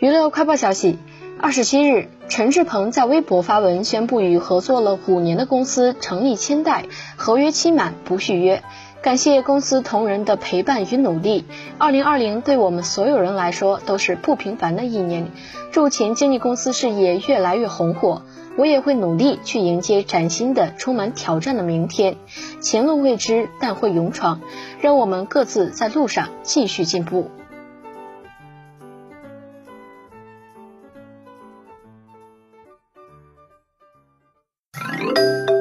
娱乐快报消息：二十七日，陈志朋在微博发文宣布与合作了五年的公司成立千代，合约期满不续约。感谢公司同仁的陪伴与努力。二零二零对我们所有人来说都是不平凡的一年。祝前经纪公司事业越来越红火，我也会努力去迎接崭新的、充满挑战的明天。前路未知，但会勇闯。让我们各自在路上继续进步。Música